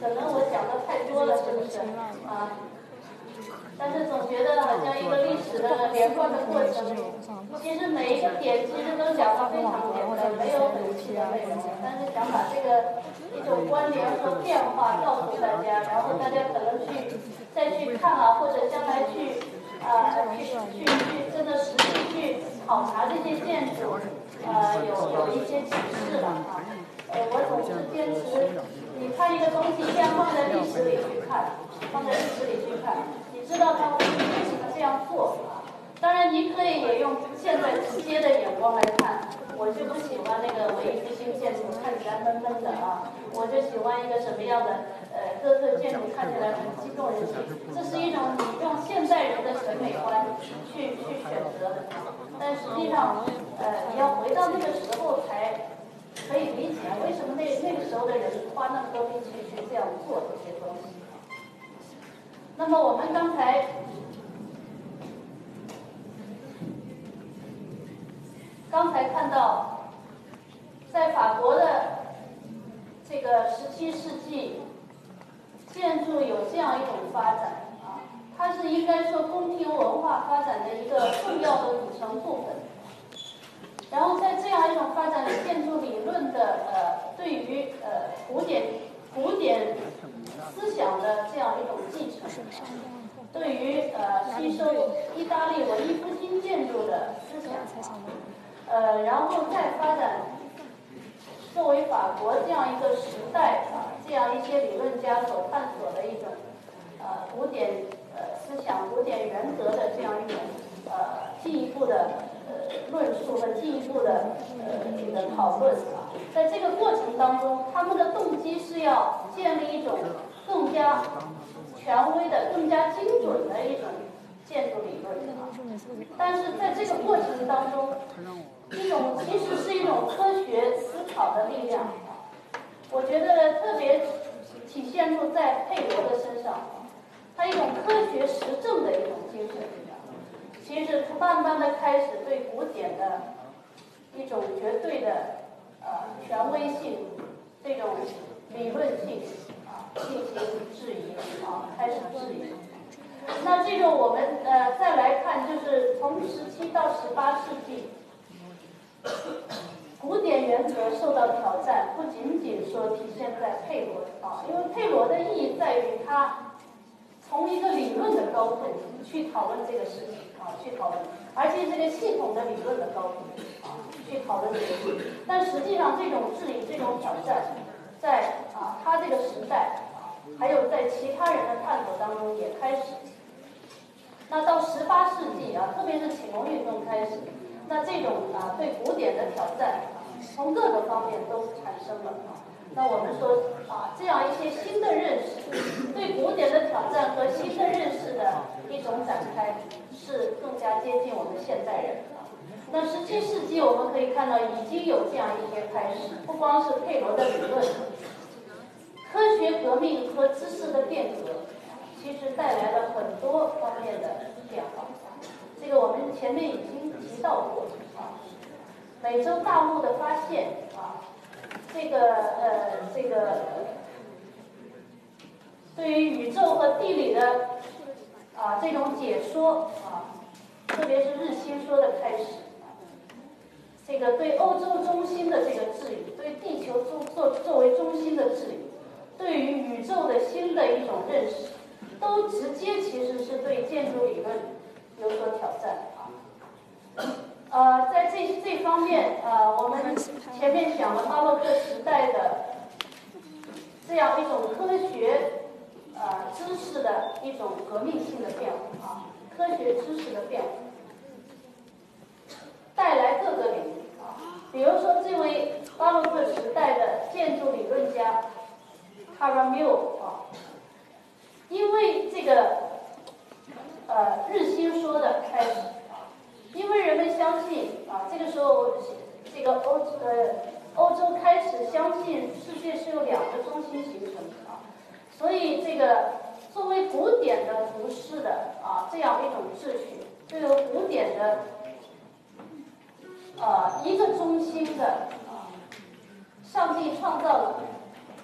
可能我讲的太多了，是不是？啊。但是总觉得好像一个历史的连贯的过程，其实每一个点其实都讲得非常简单，没有很细的内容。但是想把这个一种关联和变化告诉大家，然后大家可能去再去看啊，或者将来去啊、去去去真的实际去考察这些建筑，呃有有一些启示了啊。呃，我总是坚持，你看一个东西，先放在历史里去看，放在历史里去看，你知道他为什么这样做啊？当然，你可以也用现在直接的眼光来看，我就不喜欢那个文艺复兴建筑看起来闷闷的啊，我就喜欢一个什么样的呃哥特建筑看起来很激动人心，这是一种你用现代人的审美观去去选择的，但实际上呃你要回到那个时候才。可以理解为什么那那个时候的人花那么多力气去这样做这些东西。那么我们刚才刚才看到，在法国的这个十七世纪，建筑有这样一种发展啊，它是应该说宫廷文化发展的一个重要的组成部分。然后在这样一种发展的建筑理论的呃，对于呃古典古典思想的这样一种继承，对于呃吸收意大利文艺复兴建筑的思想，呃，然后再发展作为法国这样一个时代啊，这样一些理论家所探索的一种呃古典呃思想、古典原则的这样一种呃进一步的。论述和进一步的呃这个讨论啊，在这个过程当中，他们的动机是要建立一种更加权威的、更加精准的一种建筑理论啊。但是在这个过程当中，一种其实是一种科学思考的力量。我觉得特别体现出在佩罗的身上，他一种科学实证的一种精神。其实他慢慢的开始对古典的一种绝对的呃权威性，这种理论性啊进行质疑啊，开始质疑。那这个我们呃再来看，就是从十七到十八世纪，古典原则受到挑战，不仅仅说体现在佩罗啊，因为佩罗的意义在于他从一个理论的高度去讨论这个事情。啊，去讨论，而且这个系统的理论的高度啊，去讨论这个事情。但实际上，这种质疑、这种挑战，在啊他这个时代啊，还有在其他人的探索当中也开始。那到十八世纪啊，特别是启蒙运动开始，那这种啊对古典的挑战，从各个方面都产生了啊。那我们说啊，这样一些新的认识，对古典的挑战和新的认识的一种展开。是更加接近我们现代人啊。那十七世纪我们可以看到已经有这样一些开始，不光是佩罗的理论，科学革命和知识的变革，其实带来了很多方面的变化。这个我们前面已经提到过啊，美洲大陆的发现啊，这个呃这个对于宇宙和地理的。啊，这种解说啊，特别是日心说的开始，这个对欧洲中心的这个质疑，对地球作作作为中心的质疑，对于宇宙的新的一种认识，都直接其实是对建筑理论有所挑战啊。呃，在这这方面啊，我们前面讲了巴洛克时代的这样一种科学。呃，知识的一种革命性的变化啊，科学知识的变化，带来各个领域啊，比如说这位巴洛克时代的建筑理论家卡拉缪啊，因为这个呃日心说的开始啊，因为人们相信啊，这个时候这个欧呃欧洲开始相信世界是由两个中心形成，所以这个作为古典的服饰的啊这样一种秩序，这个古典的呃一个中心的啊，上帝创造了。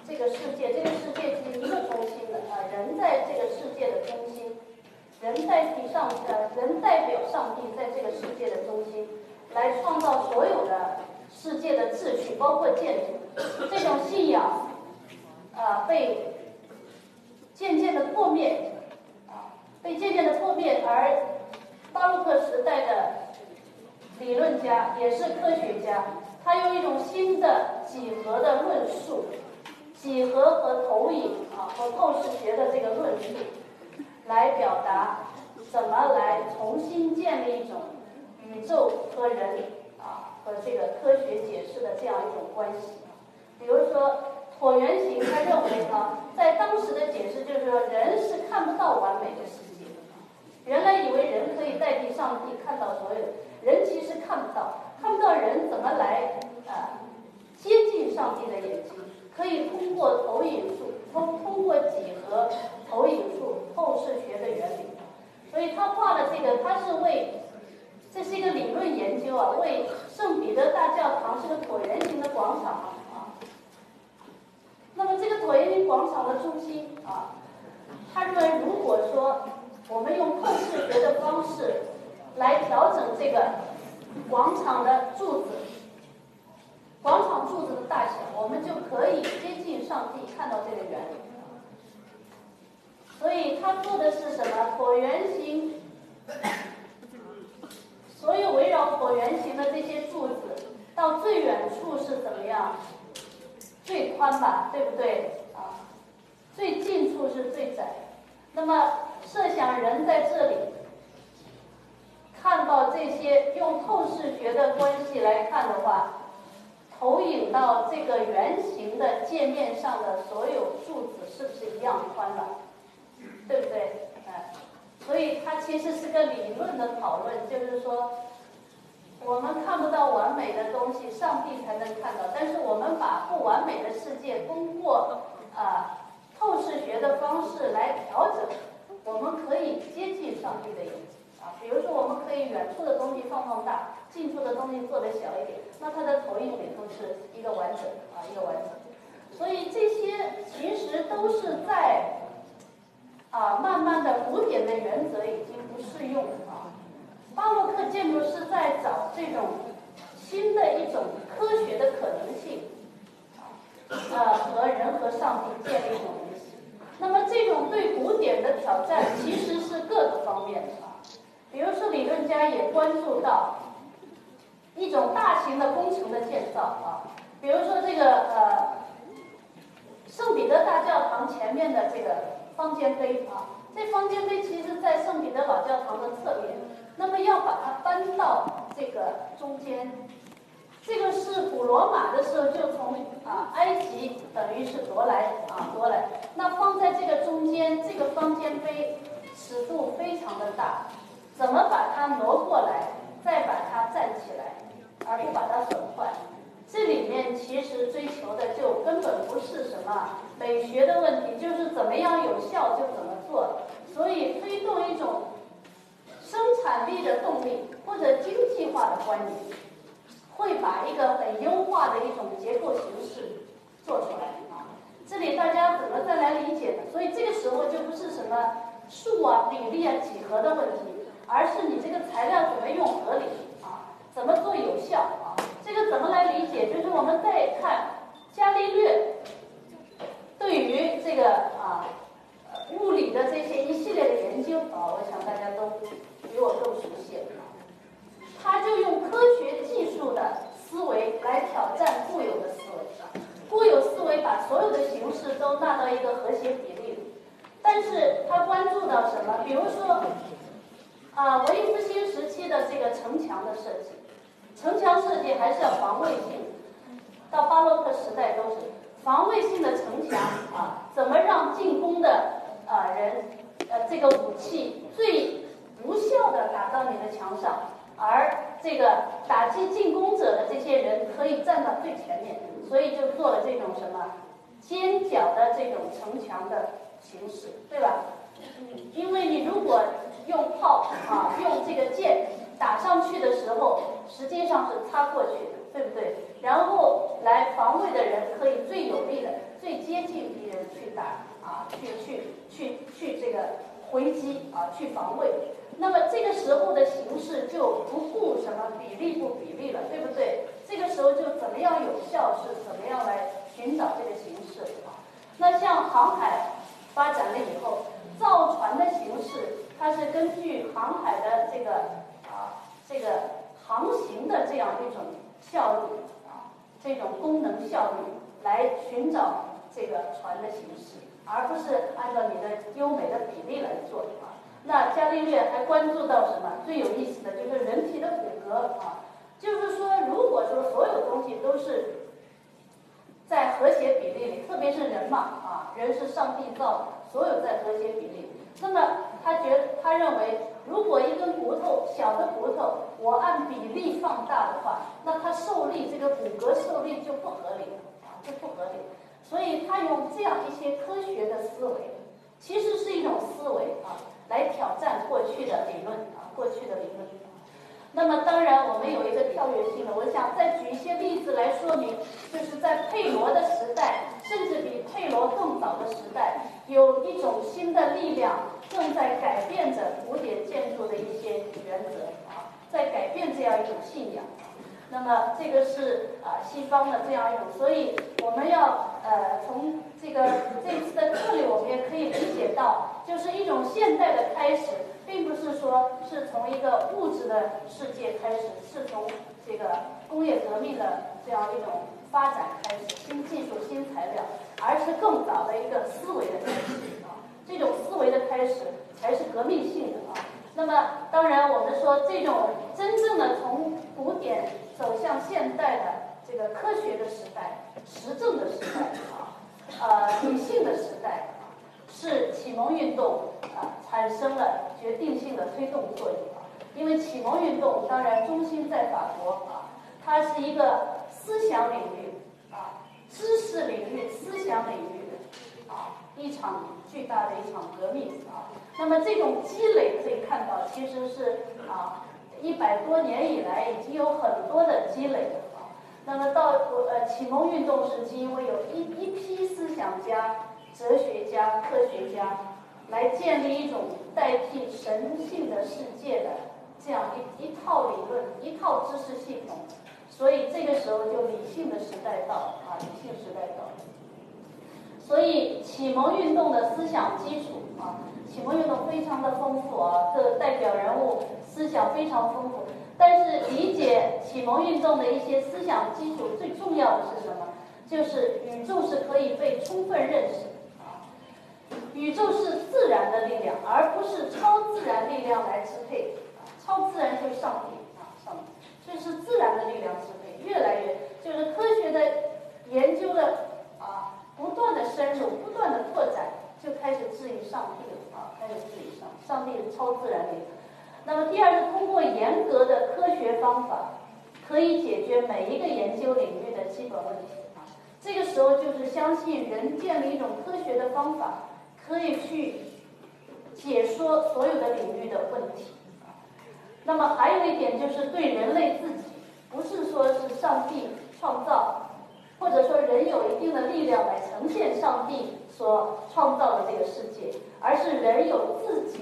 这个世界，这个世界是一个中心的啊，人在这个世界的中心，人代替上呃，人代表上帝在这个世界的中心，来创造所有的世界的秩序，包括建筑。这种信仰啊，被渐渐的破灭啊，被渐渐的破灭，而巴洛克时代的理论家也是科学家，他用一种新的几何的论述。几何和投影啊，和透视学的这个论述，来表达怎么来重新建立一种宇宙和人啊和这个科学解释的这样一种关系。比如说椭圆形，他认为呢，在当时的解释就是说，人是看不到完美的世界。原来以为人可以代替上帝看到所有，人其实看不到，看不到人怎么来啊接近上帝的眼睛。可以通过投影术，通通过几何投影术、透视学的原理，所以他画的这个，他是为，这是一个理论研究啊，为圣彼得大教堂是个椭圆形的广场。那么这个椭圆形广场的中心啊，他认为如果说我们用透视学的方式来调整这个广场的柱子。广场柱子的大小，我们就可以接近上帝，看到这个原理。所以他做的是什么？椭圆形，所有围绕椭圆形的这些柱子，到最远处是怎么样？最宽吧，对不对？啊，最近处是最窄。那么设想人在这里，看到这些，用透视学的关系来看的话。投影到这个圆形的界面上的所有柱子是不是一样宽了？对不对？哎，所以它其实是个理论的讨论，就是说我们看不到完美的东西，上帝才能看到。但是我们把不完美的世界通过啊透视学的方式来调整，我们可以接近上帝的眼睛。啊，比如说我们可以远处的东西放放大，近处的东西做得小一点，那它的投影里头是一个完整啊，一个完整。所以这些其实都是在啊，慢慢的古典的原则已经不适用啊。巴洛克建筑是在找这种新的一种科学的可能性啊，呃，和人和上帝建立一种联系。那么这种对古典的挑战其实是各个方面的。比如说，理论家也关注到一种大型的工程的建造啊，比如说这个呃圣彼得大教堂前面的这个方尖碑啊，这方尖碑其实在圣彼得老教堂的侧面，那么要把它搬到这个中间，这个是古罗马的时候就从啊埃及等于是夺来啊夺来，那放在这个中间，这个方尖碑尺度非常的大。怎么把它挪过来，再把它站起来，而不把它损坏？这里面其实追求的就根本不是什么美学的问题，就是怎么样有效就怎么做。所以推动一种生产力的动力或者经济化的观念，会把一个很优化的一种结构形式做出来啊。这里大家怎么再来理解呢？所以这个时候就不是什么数啊、比例啊、几何的问题。而是你这个材料怎么用合理啊？怎么做有效啊？这个怎么来理解？就是我们再看伽利略对于这个啊物理的这些一系列的研究啊，我想大家都比我更熟悉。他就用科学技术的思维来挑战固有的思维，固有思维把所有的形式都纳到一个和谐比例里，但是他关注到什么？比如说。啊，文艺复兴时期的这个城墙的设计，城墙设计还是要防卫性。到巴洛克时代都是防卫性的城墙啊，怎么让进攻的啊人呃这这个武器最无效的打到你的墙上，而这个打击进攻者的这些人可以站到最前面，所以就做了这种什么尖角的这种城墙的形式，对吧？因为你如果用炮啊，用这个箭打上去的时候，实际上是擦过去的，对不对？然后来防卫的人可以最有力的、最接近敌人去打啊，去去去去这个回击啊，去防卫。那么这个时候的形式就不顾什么比例不比例了，对不对？这个时候就怎么样有效，是怎么样来寻找这个形式啊？那像航海发展了以后。造船的形式，它是根据航海的这个啊这个航行的这样一种效率啊这种功能效率来寻找这个船的形式，而不是按照你的优美的比例来做啊。那伽利略还关注到什么？最有意思的就是人体的骨骼啊，就是说，如果说所有东西都是在和谐比例里，特别是人嘛啊，人是上帝造的。所有在和谐比例，那么他觉他认为，如果一根骨头小的骨头，我按比例放大的话，那它受力这个骨骼受力就不合理了啊，就不合理。所以他用这样一些科学的思维，其实是一种思维啊，来挑战过去的理论啊，过去的理论。那么当然，我们有一个跳跃性的，我想再举一些例子来说明，就是在佩罗的时代，甚至比佩罗更早的时代，有一种新的力量正在改变着古典建筑的一些原则啊，在改变这样一种信仰。那么这个是啊西方的这样一种，所以我们要呃从这个这次的课里，我们也可以理解到，就是一种现代的开始。并不是说是从一个物质的世界开始，是从这个工业革命的这样一种发展开始，新技术、新材料，而是更早的一个思维的开始。这种思维的开始才是革命性的啊。那么，当然我们说这种真正的从古典走向现代的这个科学的时代、实证的时代啊，呃，理性的时代。是启蒙运动啊产生了决定性的推动作用啊，因为启蒙运动当然中心在法国啊，它是一个思想领域啊、知识领域、思想领域啊一场巨大的一场革命啊。那么这种积累可以看到，其实是啊一百多年以来已经有很多的积累啊。那么到呃启蒙运动时期，因为有一一批思想家。哲学家、科学家来建立一种代替神性的世界的这样一一套理论、一套知识系统，所以这个时候就理性的时代到啊，理性时代到。所以启蒙运动的思想基础啊，启蒙运动非常的丰富啊，各代表人物思想非常丰富。但是理解启蒙运动的一些思想基础最重要的是什么？就是宇宙是可以被充分认识。宇宙是自然的力量，而不是超自然力量来支配。超自然就是上帝啊，上帝，所以是自然的力量支配。越来越就是科学的研究的，的拓展，就开始质疑上帝了啊，开始质疑上上帝是超自然力量。那么第二是通过严格的科学方法，可以解决每一个研究领域的基本问题啊。这个时候就是相信人建立一种科学的方法。可以去解说所有的领域的问题那么还有一点就是对人类自己，不是说是上帝创造，或者说人有一定的力量来呈现上帝所创造的这个世界，而是人有自己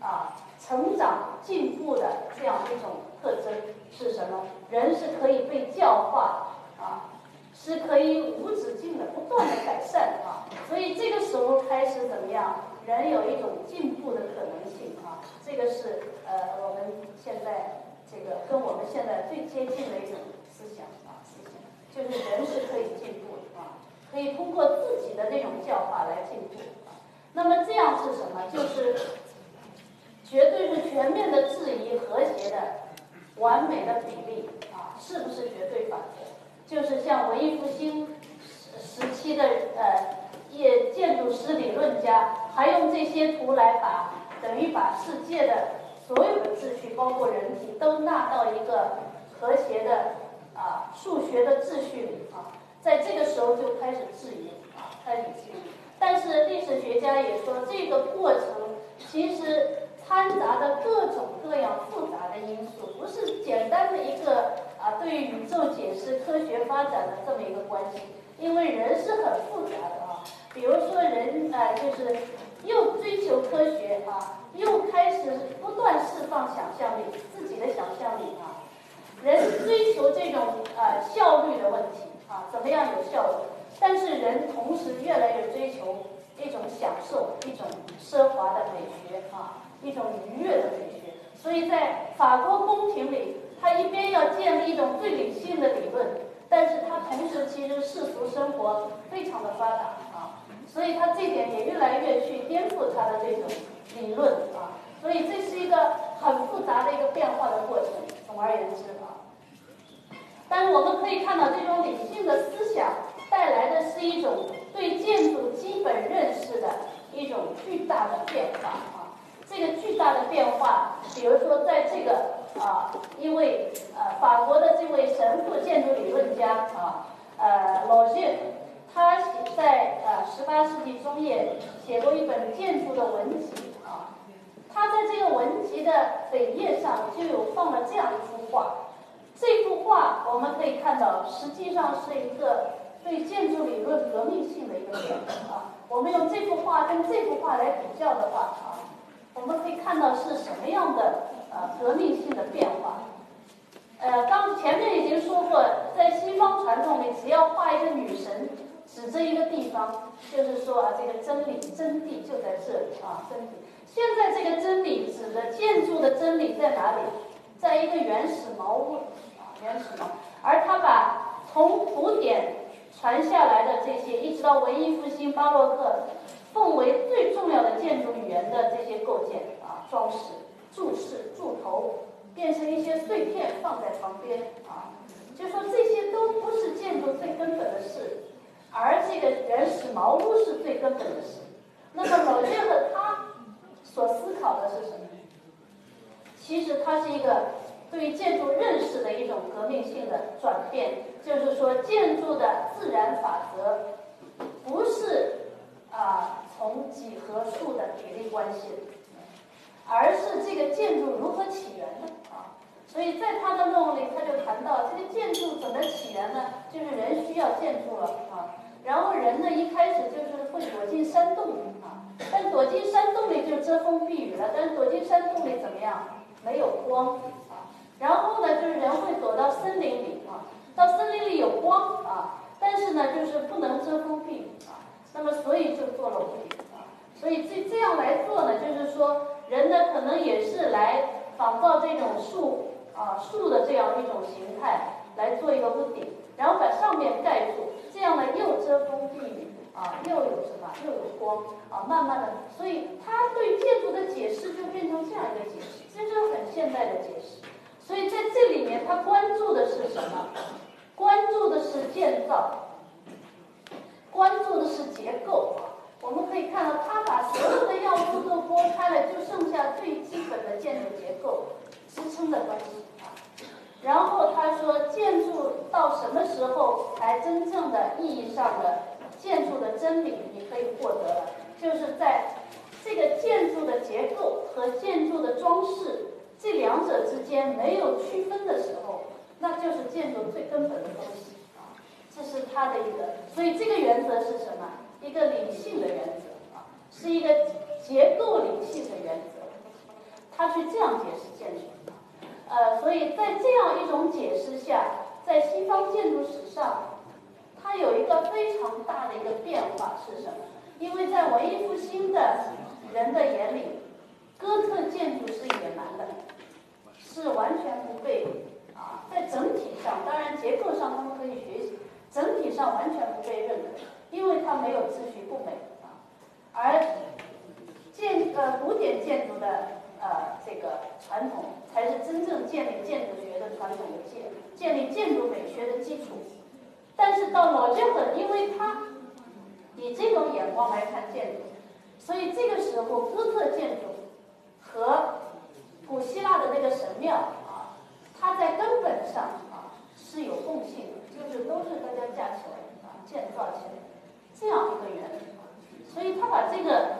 啊成长进步的这样一种特征是什么？人是可以被教化啊。是可以无止境的不断的改善啊，所以这个时候开始怎么样？人有一种进步的可能性啊，这个是呃我们现在这个跟我们现在最接近的一种思想，就是人是可以进步的啊，可以通过自己的那种教化来进步。那么这样是什么？就是绝对是全面的质疑和谐的完美的比例啊，是不是绝对法则？就是像文艺复兴时时期的呃一界建筑师理论家还用这些图来把等于把世界的所有的秩序，包括人体，都纳到一个和谐的啊数学的秩序里啊。在这个时候就开始质疑啊，开始质疑。但是历史学家也说，这个过程其实掺杂着各种各样复杂的因素，不是简单的一个啊对宇宙解释、科学发展的这么一个关系。因为人是很复杂的啊，比如说人啊，就是又追求科学啊，又开始不断释放想象力，自己的想象力啊，人追求这种呃效率的问题啊，怎么样有效率？但是人同时越来越追求一种享受，一种奢华的美学啊，一种愉悦的美学。所以在法国宫廷里，他一边要建立一种最理性的理论。但是他同时其实世俗生活非常的发达啊，所以他这点也越来越去颠覆他的这种理论啊，所以这是一个很复杂的一个变化的过程。总而言之啊，但是我们可以看到这种理性的思想带来的是一种对建筑基本认识的一种巨大的变化啊，这个巨大的变化，比如说在这个。啊，因为呃，法国的这位神父建筑理论家啊，呃，老谢，他写在呃十八世纪中叶写过一本建筑的文集啊，他在这个文集的扉页上就有放了这样一幅画，这幅画我们可以看到，实际上是一个对建筑理论革命性的一个变化啊。我们用这幅画跟这幅画来比较的话啊，我们可以看到是什么样的。呃，革命性的变化。呃，刚前面已经说过，在西方传统里，只要画一个女神，指着一个地方，就是说啊，这个真理真谛就在这里啊，真理。现在这个真理指的建筑的真理在哪里？在一个原始茅屋，原始茅。而他把从古典传下来的这些，一直到文艺复兴、巴洛克，奉为最重要的建筑语言的这些构件啊，装饰。柱式、柱头变成一些碎片放在旁边啊，就说这些都不是建筑最根本的事，而这个原始茅屋是最根本的事。那么老剑和他所思考的是什么？其实它是一个对于建筑认识的一种革命性的转变，就是说建筑的自然法则不是啊从几何数的比例关系。而是这个建筑如何起源的啊？所以在他的论文里，他就谈到这个建筑怎么起源呢？就是人需要建筑了啊，然后人呢一开始就是会躲进山洞里啊，但躲进山洞里就遮风避雨了，但是躲进山洞里怎么样？没有光。然后呢，就是人会躲到森林里啊，到森林里有光啊，但是呢，就是不能遮风避雨啊。那么所以就做了屋顶啊，所以这这样来做呢，就是说。人呢，可能也是来仿造这种树啊树的这样一种形态来做一个屋顶，然后把上面盖住，这样呢又遮风避雨啊，又有什么又有光啊，慢慢的，所以他对建筑的解释就变成这样一个解释，这是很现代的解释。所以在这里面，他关注的是什么？关注的是建造，关注的是结构。我们可以看到，他把所有的要素都拨开了，就剩下最基本的建筑结构支撑的关系。然后他说，建筑到什么时候才真正的意义上的建筑的真理你可以获得了？就是在这个建筑的结构和建筑的装饰这两者之间没有区分的时候，那就是建筑最根本的东西啊。这是他的一个，所以这个原则是什么？一个理性的原则啊，是一个结构理性的原则，他去这样解释建筑，呃，所以在这样一种解释下，在西方建筑史上，它有一个非常大的一个变化是什么？因为在文艺复兴的人的眼里，哥特建筑是野蛮的，是完全不被啊，在整体上，当然结构上他们可以学习，整体上完全不被认可。因为它没有秩序不美啊，而建呃古典建筑的呃这个传统才是真正建立建筑学的传统的建建立建筑美学的基础。但是到老建很，因为他以这种眼光来看建筑，所以这个时候哥特建筑和古希腊的那个神庙啊，它在根本上啊是有共性的，就是都是大家架起来啊建造起来这样一个原理，所以他把这个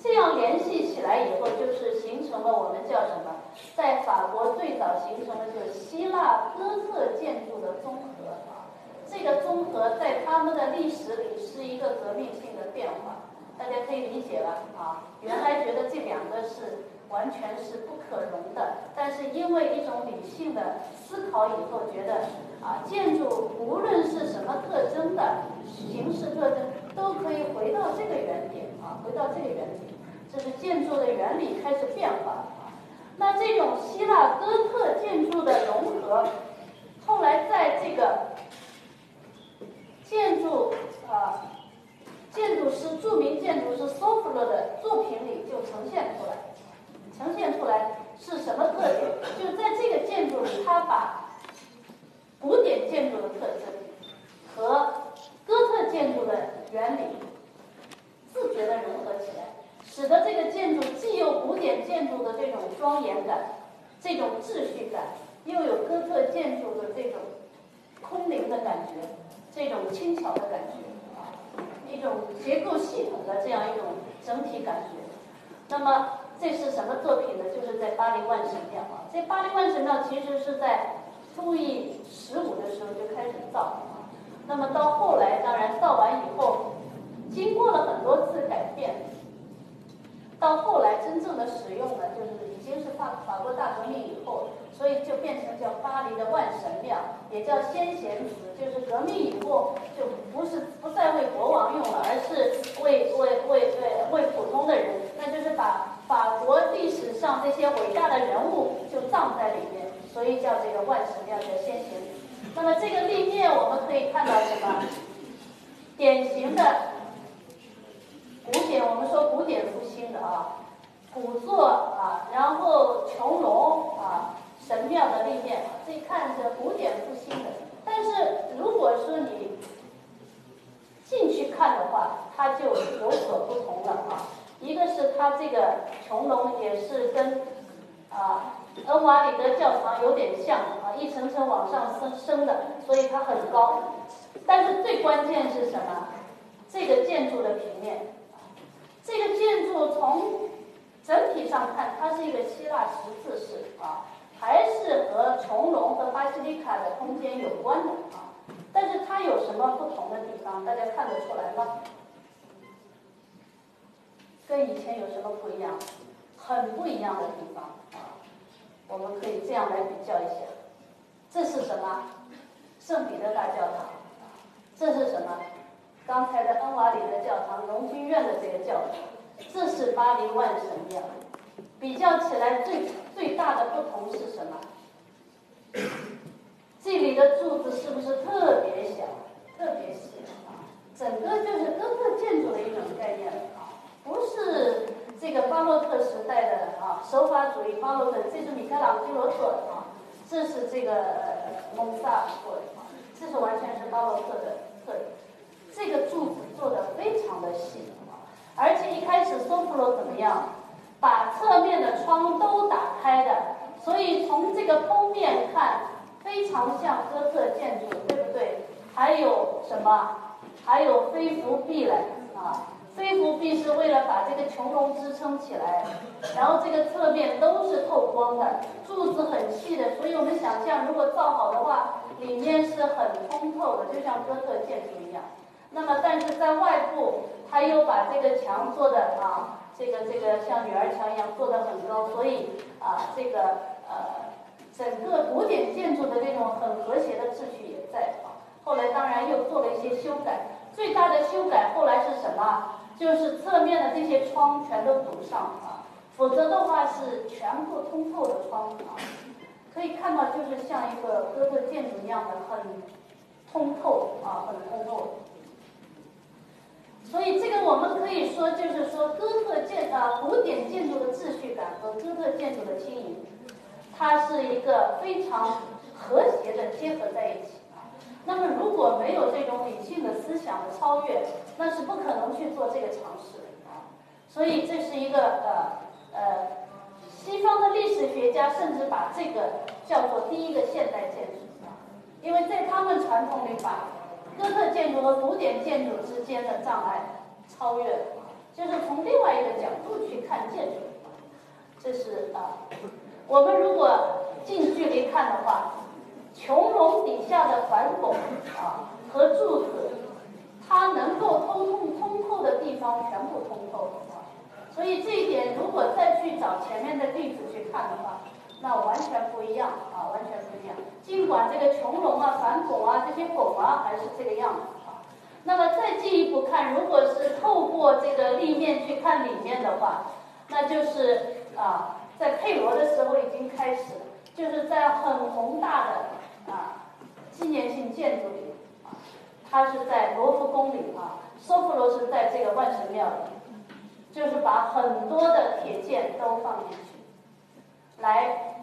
这样联系起来以后，就是形成了我们叫什么？在法国最早形成的就是希腊哥特建筑的综合啊，这个综合在他们的历史里是一个革命性的变化，大家可以理解了啊。原来觉得这两个是完全是不可容的，但是因为一种理性的思考以后，觉得啊，建筑无论是什么特征的形式特征，都可以回到这个原点啊，回到这个原点，这是建筑的原理开始变化。那这种希腊哥特建筑的融合，后来在这个建筑啊，建筑师著名建筑师索弗勒的作品里就呈现出来，呈现出来是什么特点？就在这个建筑里，它把古典建筑的特征和哥特建筑的原理自觉的融合起来。使得这个建筑既有古典建筑的这种庄严感，这种秩序感，又有哥特建筑的这种空灵的感觉，这种轻巧的感觉，一种结构系统的这样一种整体感觉。那么这是什么作品呢？就是在巴黎万神庙啊。这巴黎万神庙其实是在路易十五的时候就开始造啊。那么到后来，当然造完以后，经过了很多次改变。到后来，真正的使用呢，就是已经是法法国大革命以后，所以就变成叫巴黎的万神庙，也叫先贤祠。就是革命以后，就不是不再为国王用了，而是为为为为为普通的人。那就是把法国历史上这些伟大的人物就葬在里面，所以叫这个万神庙叫先贤。那么这个立面我们可以看到什么？典型的。古典，我们说古典复兴的啊，古作啊，然后穹隆啊，神庙的立面，这看着古典复兴的。但是如果说你进去看的话，它就有所不同了啊。一个是它这个穹隆也是跟啊恩瓦里德教堂有点像啊，一层层往上升升的，所以它很高。但是最关键是什么？这个建筑的平面。这个建筑从整体上看，它是一个希腊十字式啊，还是和穹隆和巴西利卡的空间有关的啊。但是它有什么不同的地方？大家看得出来吗？跟以前有什么不一样？很不一样的地方啊。我们可以这样来比较一下。这是什么？圣彼得大教堂。这是什么？刚才的恩瓦里的教堂，荣军院的这个教堂，这是巴黎万神庙。比较起来，最最大的不同是什么？这里的柱子是不是特别小、特别细啊？整个就是哥特建筑的一种概念了啊，不是这个巴洛克时代的啊手法主义巴洛克，这是米开朗基罗做的啊，这是这个蒙萨做的啊，这是完全是巴洛克的特点。这个柱子做的非常的细啊，而且一开始索普罗怎么样，把侧面的窗都打开的，所以从这个剖面看，非常像哥特建筑，对不对？还有什么？还有飞扶壁嘞啊！飞扶壁是为了把这个穹隆支撑起来，然后这个侧面都是透光的，柱子很细的，所以我们想象如果造好的话，里面是很通透的，就像哥特建筑一样。那么，但是在外部，他又把这个墙做的啊，这个这个像女儿墙一样做的很高，所以啊，这个呃，整个古典建筑的这种很和谐的秩序也在啊。后来当然又做了一些修改，最大的修改后来是什么？就是侧面的这些窗全都堵上啊，否则的话是全部通透的窗啊。可以看到，就是像一个哥特建筑一样的很通透啊，很通透。所以这个我们可以说，就是说哥特建啊古典建筑的秩序感和哥特建筑的轻盈，它是一个非常和谐的结合在一起。那么如果没有这种理性的思想的超越，那是不可能去做这个尝试的啊。所以这是一个呃呃，西方的历史学家甚至把这个叫做第一个现代建筑啊，因为在他们传统里把哥特建筑和古典建筑之间的障碍超越了，就是从另外一个角度去看建筑。这是啊，我们如果近距离看的话。穹隆底下的环拱啊和柱子，它能够通通通透的地方全部通透啊，所以这一点如果再去找前面的例子去看的话，那完全不一样啊，完全不一样。尽管这个穹隆啊、反拱啊这些拱啊还是这个样子啊，那么再进一步看，如果是透过这个立面去看里面的话，那就是啊，在配罗的时候已经开始，就是在很宏大的。纪念性建筑里，它是在罗浮宫里啊，索弗罗是在这个万神庙里，就是把很多的铁件都放进去，来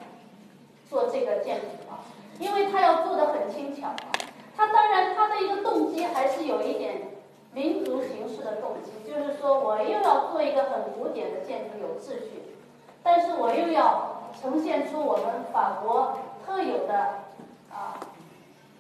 做这个建筑啊，因为他要做的很轻巧啊，他当然他的一个动机还是有一点民族形式的动机，就是说我又要做一个很古典的建筑有秩序，但是我又要呈现出我们法国特有的。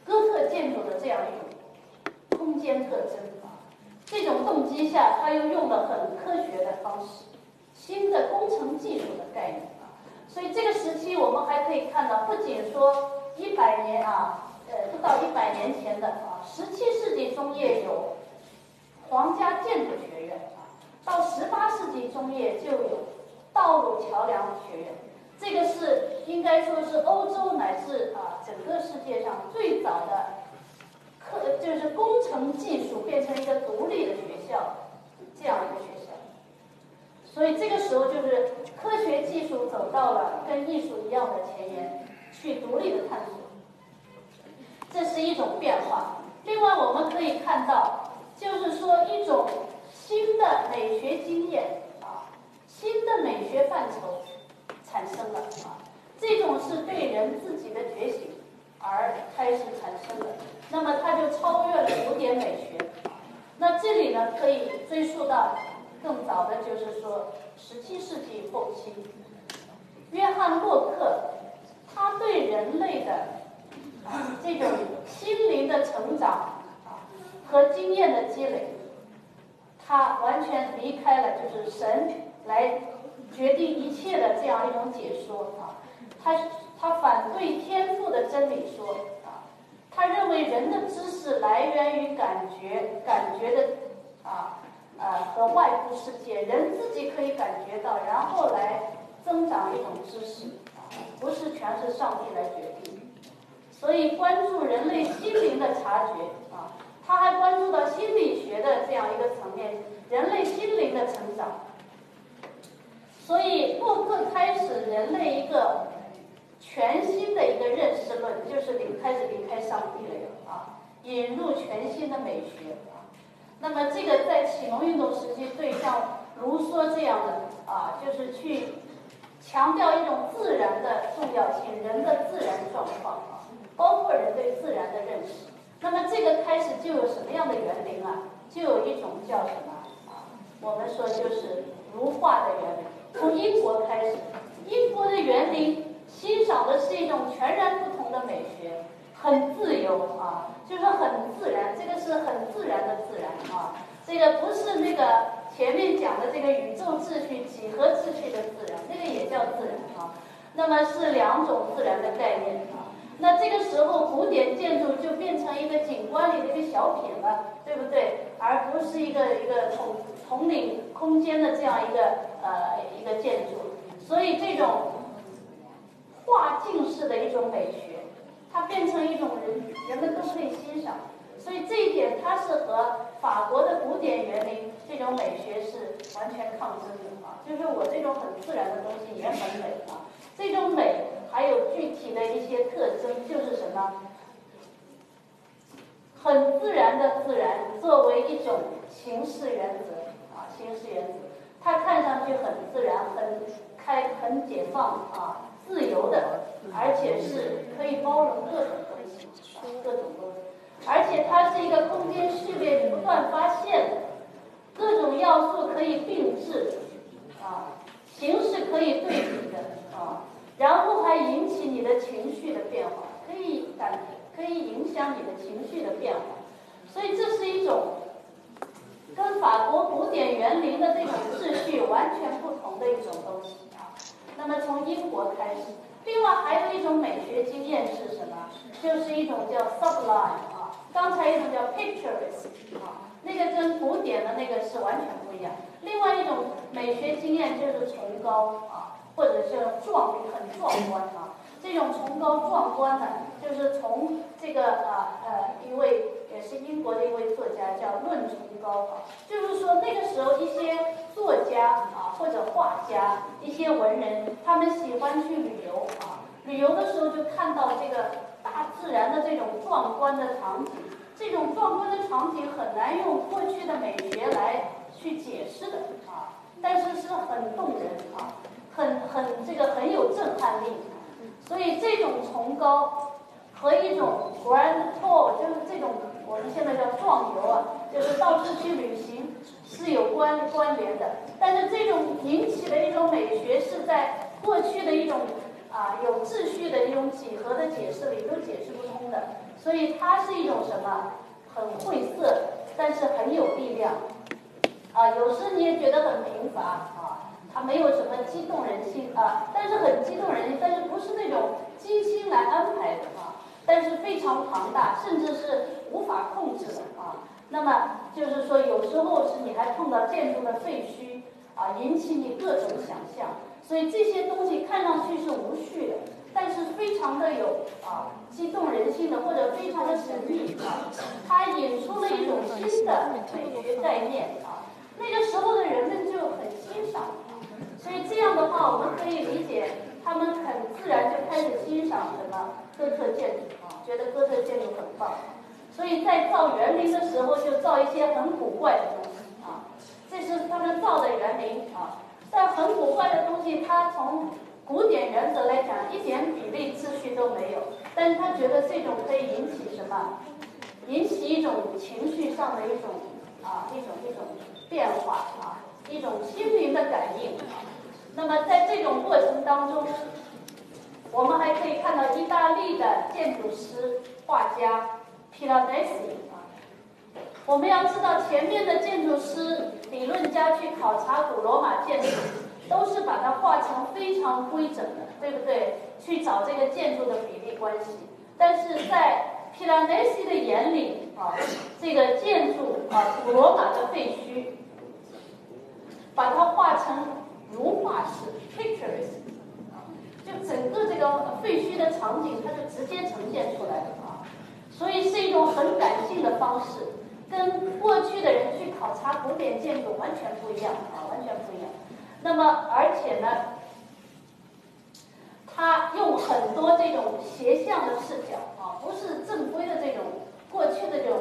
哥特建筑的这样一种空间特征啊，这种动机下，他又用了很科学的方式，新的工程技术的概念啊，所以这个时期我们还可以看到，不仅说一百年啊，呃，不到一百年前的啊，十七世纪中叶有皇家建筑学院啊，到十八世纪中叶就有道路桥梁学院。这个是应该说是欧洲乃至啊整个世界上最早的科，就是工程技术变成一个独立的学校这样一个学校。所以这个时候就是科学技术走到了跟艺术一样的前沿，去独立的探索。这是一种变化。另外我们可以看到，就是说一种新的美学经验啊，新的美学范畴。产生了啊，这种是对人自己的觉醒而开始产生的，那么它就超越了古典美学。那这里呢，可以追溯到更早的，就是说十七世纪后期，约翰洛克，他对人类的这种心灵的成长和经验的积累，他完全离开了就是神来。决定一切的这样一种解说啊，他他反对天赋的真理说啊，他认为人的知识来源于感觉，感觉的啊啊和外部世界，人自己可以感觉到，然后来增长一种知识啊，不是全是上帝来决定。所以关注人类心灵的察觉啊，他还关注到心理学的这样一个层面，人类心灵的成长。所以，洛克开始人类一个全新的一个认识论，就是离开始离开上帝了啊，引入全新的美学啊。那么，这个在启蒙运动时期，对像卢梭这样的啊，就是去强调一种自然的重要性，人的自然状况啊，包括人对自然的认识。那么，这个开始就有什么样的园林啊？就有一种叫什么啊？我们说就是如画的园林。从英国开始，英国的园林欣赏的是一种全然不同的美学，很自由啊，就是很自然，这个是很自然的自然啊，这个不是那个前面讲的这个宇宙秩序、几何秩序的自然，那个也叫自然啊，那么是两种自然的概念啊。那这个时候，古典建筑就变成一个景观里的一个小品了，对不对？而不是一个一个统统领空间的这样一个呃一个建筑。所以这种画境式的一种美学，它变成一种人人们都可以欣赏。所以这一点，它是和法国的古典园林这种美学是完全抗争的啊。就是我这种很自然的东西也很美啊，这种美。还有具体的一些特征，就是什么？很自然的自然，作为一种形式原则啊，形式原则，它看上去很自然、很开、很解放啊，自由的，而且是可以包容各种东西，各种东西。而且它是一个空间序列不断发现的，各种要素可以并置，啊，形式可以对比的，啊，然后还引起你的情绪的变化，可以感可以影响你的情绪的变化，所以这是一种跟法国古典园林的这种秩序完全不同的一种东西啊。那么从英国开始，另外还有一种美学经验是什么？就是一种叫 sublime 啊。刚才一种叫 picturesque 啊，那个跟古典的那个是完全不一样。另外一种美学经验就是崇高啊，或者是壮很壮观啊。这种崇高壮观呢，就是从这个啊呃一位也是英国的一位作家叫论崇高啊，就是说那个时候一些作家啊或者画家一些文人，他们喜欢去旅游啊，旅游的时候就看到这个。大自然的这种壮观的场景，这种壮观的场景很难用过去的美学来去解释的啊，但是是很动人啊，很很这个很有震撼力，所以这种崇高和一种 grand tour 就是这种我们现在叫壮游啊，就是到处去旅行是有关关联的，但是这种引起的一种美学是在过去的一种。啊，有秩序的一种几何的解释里都解释不通的，所以它是一种什么？很晦涩，但是很有力量。啊，有时你也觉得很贫乏啊，它没有什么激动人心啊，但是很激动人心，但是不是那种精心来安排的啊，但是非常庞大，甚至是无法控制的啊。那么就是说，有时候是你还碰到建筑的废墟啊，引起你各种想象。所以这些东西看上去是无序的，但是非常的有啊激动人心的，或者非常的神秘啊，它引出了一种新的美学概念啊。那个时候的人们就很欣赏，所以这样的话，我们可以理解，他们很自然就开始欣赏什么哥特建筑啊，觉得哥特建筑很棒，所以在造园林的时候就造一些很古怪的东西啊，这是他们造的园林啊。但很古怪的东西，它从古典原则来讲，一点比例秩序都没有。但是他觉得这种可以引起什么？引起一种情绪上的一种啊，一种一种变化啊，一种心灵的感应。那么在这种过程当中，我们还可以看到意大利的建筑师画家皮拉内西。我们要知道，前面的建筑师、理论家去考察古罗马建筑，都是把它画成非常规整的，对不对？去找这个建筑的比例关系。但是在皮拉内西的眼里啊，这个建筑啊，古罗马的废墟，把它画成如画式 （pictures），啊，整个这个废墟的场景，它就直接呈现出来了啊，所以是一种很感性的方式。跟过去的人去考察古典建筑完全不一样啊，完全不一样。那么，而且呢，他用很多这种斜向的视角啊，不是正规的这种过去的这种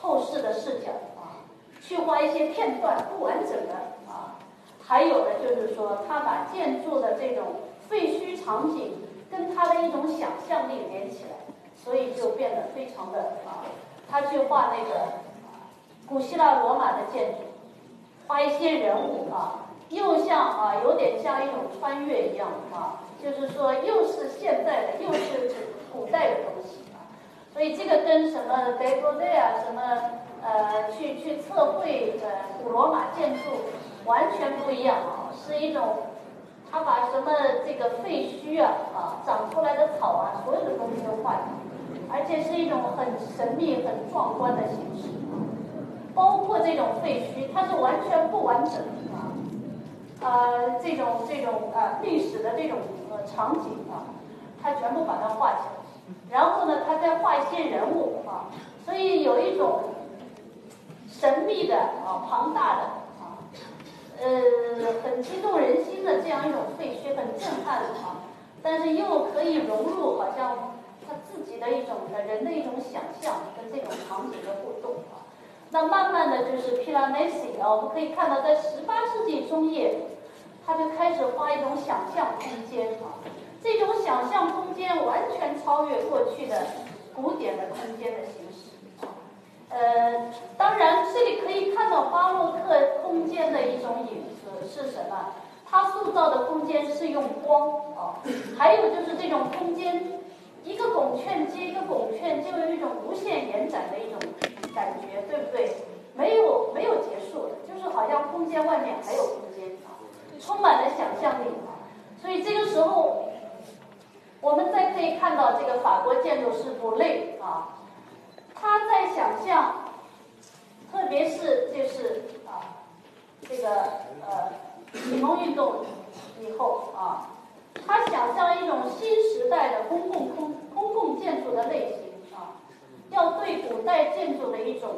透视的视角啊，去画一些片段不完整的啊。还有呢，就是说他把建筑的这种废墟场景跟他的一种想象力连起来，所以就变得非常的啊，他去画那个。古希腊罗马的建筑，画一些人物啊，又像啊，有点像一种穿越一样啊，就是说又是现在的，又是古代的东西啊。所以这个跟什么德国的啊，什么呃，去去测绘呃古罗马建筑完全不一样啊，是一种他把什么这个废墟啊啊，长出来的草啊，所有的东西都画进去，而且是一种很神秘、很壮观的形式。包括这种废墟，它是完全不完整的啊，呃，这种这种啊历史的这种呃场景啊，它全部把它画起来，然后呢，他再画一些人物啊，所以有一种神秘的啊庞大的，呃很激动人心的这样一种废墟，很震撼啊，但是又可以融入好像他自己的一种的人的一种想象跟这种场景的互动啊。那慢慢的就是皮拉内西啊，我们可以看到，在十八世纪中叶，他就开始画一种想象空间啊，这种想象空间完全超越过去的古典的空间的形式，呃，当然这里可以看到巴洛克空间的一种影子是什么？它塑造的空间是用光啊，还有就是这种空间，一个拱券接一个拱券，就有一种无限延展的一种感觉，对不对？没有没有结束，就是好像空间外面还有空间啊，充满了想象力啊。所以这个时候，我们再可以看到这个法国建筑师布雷啊，他在想象，特别是就是啊，这个呃。启蒙运动以后啊，他想象一种新时代的公共空公共建筑的类型啊，要对古代建筑的一种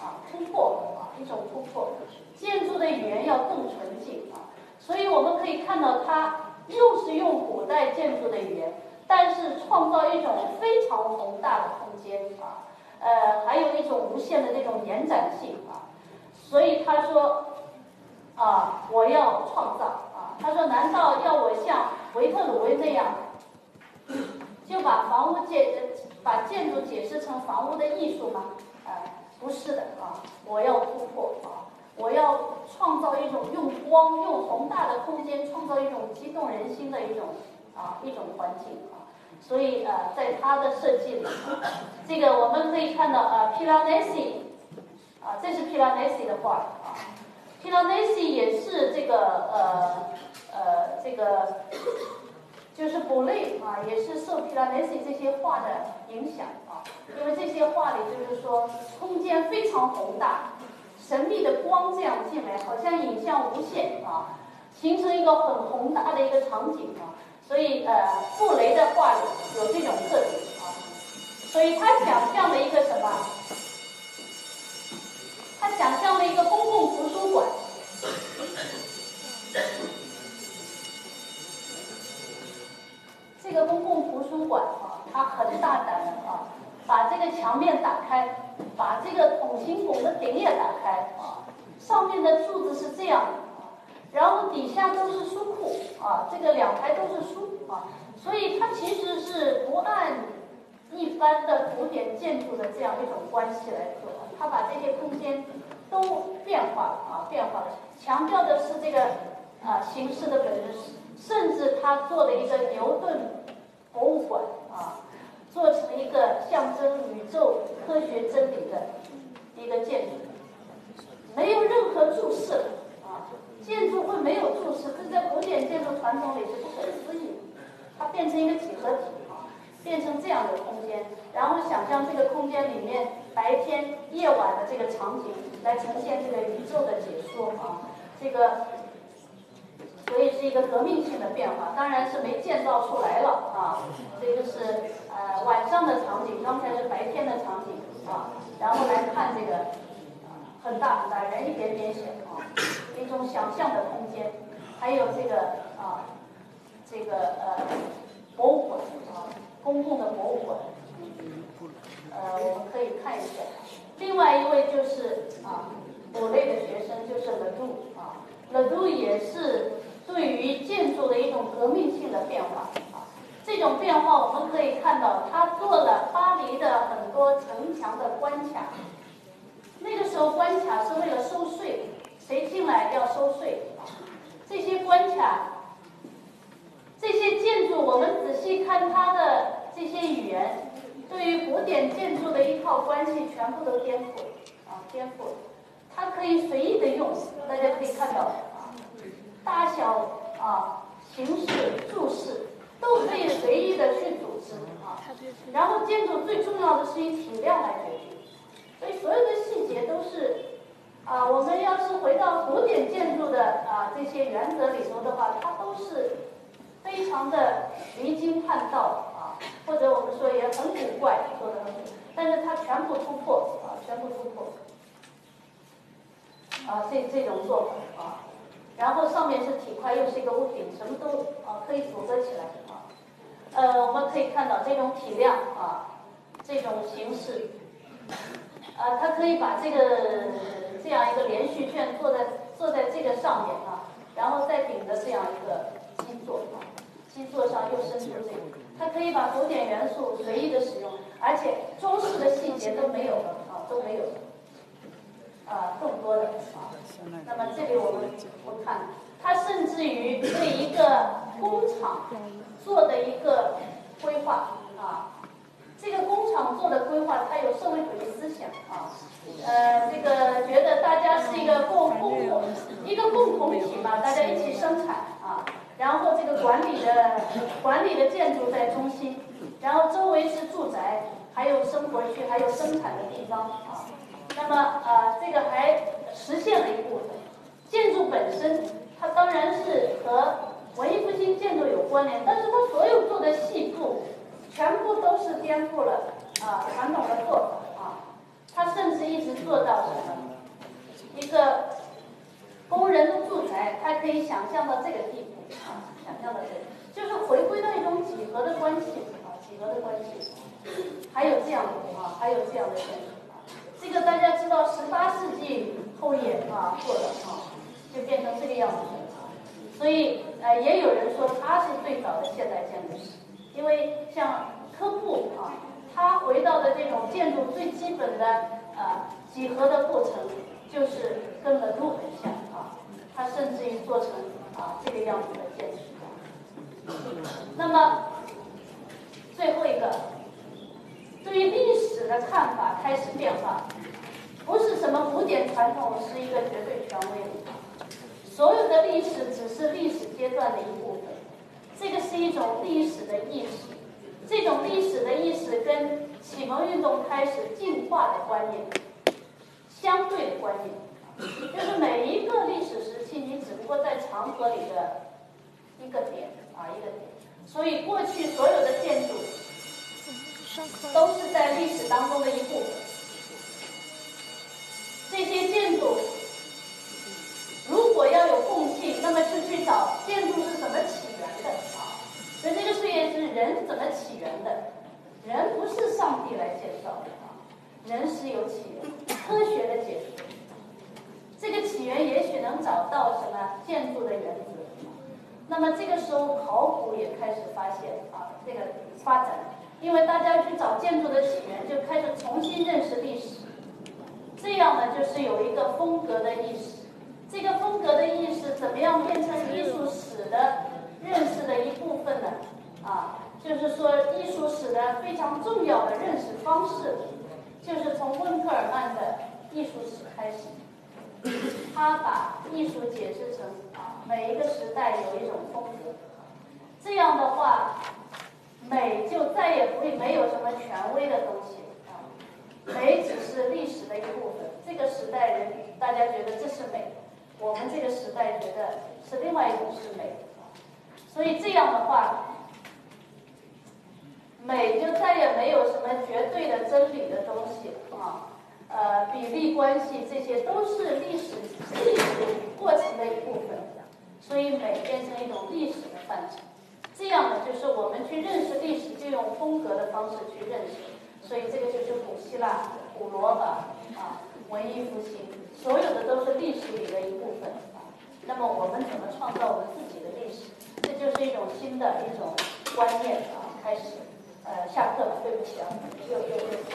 啊突破啊一种突破，建筑的语言要更纯净啊，所以我们可以看到他又是用古代建筑的语言，但是创造一种非常宏大的空间啊，呃，还有一种无限的那种延展性啊，所以他说。啊，我要创造啊！他说：“难道要我像维特鲁威那样，就把房屋建，把建筑解释成房屋的艺术吗？”啊，不是的啊！我要突破啊！我要创造一种用光、用宏大的空间，创造一种激动人心的一种啊一种环境！所以呃，在他的设计里，这个我们可以看到啊，皮拉内西啊，这是皮拉内西的画啊。p i l a n e s i 也是这个呃呃这个就是布雷啊，也是受 p i l a n e s i 这些画的影响啊，因为这些画里就是说空间非常宏大，神秘的光这样进来，好像影像无限啊，形成一个很宏大的一个场景啊，所以呃布雷的画里有这种特点啊，所以他想象了一个什么？他想象了一个公共图书馆，这个公共图书馆啊，他很大胆的啊，把这个墙面打开，把这个筒形拱的顶也打开啊，上面的柱子是这样啊，然后底下都是书库啊，这个两排都是书啊，所以它其实是不按一般的古典建筑的这样一种关系来做。他把这些空间都变化了啊，变化了，强调的是这个啊形式的本质，甚至他做了一个牛顿博物馆啊，做成一个象征宇宙科学真理的一个建筑，没有任何注释，建筑会没有注释，这在古典建筑传统里是不可思议，它变成一个几何体啊，变成这样的空间，然后想象这个空间里面。白天、夜晚的这个场景来呈现这个宇宙的解说啊，这个所以是一个革命性的变化，当然是没建造出来了啊。这个是呃晚上的场景，刚才是白天的场景啊，然后来看这个很大很大，人一点点小啊，一种想象的空间，还有这个啊这个呃博物馆啊，公共的博物馆。呃，我们可以看一下，另外一位就是啊，我类的学生就是勒杜啊，勒杜也是对于建筑的一种革命性的变化啊。这种变化我们可以看到，他做了巴黎的很多城墙的关卡。那个时候关卡是为了收税，谁进来要收税？这些关卡，这些建筑，我们仔细看它的这些语言。对于古典建筑的一套关系，全部都颠覆了啊！颠覆了，它可以随意的用，大家可以看到啊，大小啊、形式、注释都可以随意的去组织啊。然后建筑最重要的是以体量来决定，所以所有的细节都是啊，我们要是回到古典建筑的啊这些原则里头的话，它都是非常的离经叛道啊。或者我们说也很古怪，说的很，但是它全部突破啊，全部突破啊，这这种做法啊，然后上面是体块，又是一个屋顶，什么都啊可以组合起来啊。呃，我们可以看到这种体量啊，这种形式啊，它可以把这个这样一个连续卷坐在坐在这个上面啊，然后再顶着这样一个基座，基座上又伸出这个。它可以把古典元素随意的使用，而且中式的细节都没有了啊，都没有了。啊更多的啊。那么这里我们我看，它甚至于对一个工厂做的一个规划啊，这个工厂做的规划，它有社会主义思想啊，呃，这个觉得大家是一个共共同一个共同体嘛，大家一起生产啊，然后这个管理的管理的建筑在中心，然后周围是住宅，还有生活区，还有生产的地方啊。那么啊，这个还实现了一部分。建筑本身，它当然是和文艺复兴建筑有关联，但是它所有做的细部，全部都是颠覆了啊传统的做法啊。他甚至一直做到什么？一个工人的住宅，他可以想象到这个地步啊，想象到这个，就是回归到一种几何的关系啊，几何的关系。还有这样的啊，还有这样的建筑。这个大家知道，十八世纪后叶啊做的啊，就变成这个样子。所以呃，也有人说他是最早的现代建筑师，因为像科布啊，他回到的这种建筑最基本的呃几何的过程，就是跟了路很像啊。他甚至于做成啊这个样子的建筑。那么最后一个。对于历史的看法开始变化，不是什么古典传统是一个绝对权威，所有的历史只是历史阶段的一部分，这个是一种历史的意识，这种历史的意识跟启蒙运动开始进化的观念相对的观念，就是每一个历史时期，你只不过在长河里的一个点啊一个点，所以过去所有的建筑。都是在历史当中的一部分。这些建筑如果要有共性，那么就去找建筑是怎么起的啊？所以这个事业是人怎么起源的？人不是上帝来介绍的啊，人是有起源，科学的解释。这个起源也许能找到什么建筑的原则。那么这个时候考古也开始发现啊，这个发展。因为大家去找建筑的起源，就开始重新认识历史，这样呢，就是有一个风格的意识。这个风格的意识怎么样变成艺术史的认识的一部分呢？啊，就是说艺术史的非常重要的认识方式，就是从温克尔曼的艺术史开始。他把艺术解释成啊，每一个时代有一种风格，这样的话。美就再也不会没有什么权威的东西啊，美只是历史的一部分。这个时代人大家觉得这是美，我们这个时代觉得是另外一种是美所以这样的话，美就再也没有什么绝对的真理的东西啊，呃，比例关系这些都是历史历史过程的一部分，所以美变成一种历史的范畴。这样呢，就是我们去认识历史，就用风格的方式去认识。所以这个就是古希腊、古罗马啊，文艺复兴，所有的都是历史里的一部分。那么我们怎么创造我们自己？就是一种新的一种观念啊。开始，呃，下课了，对不起啊，又又又。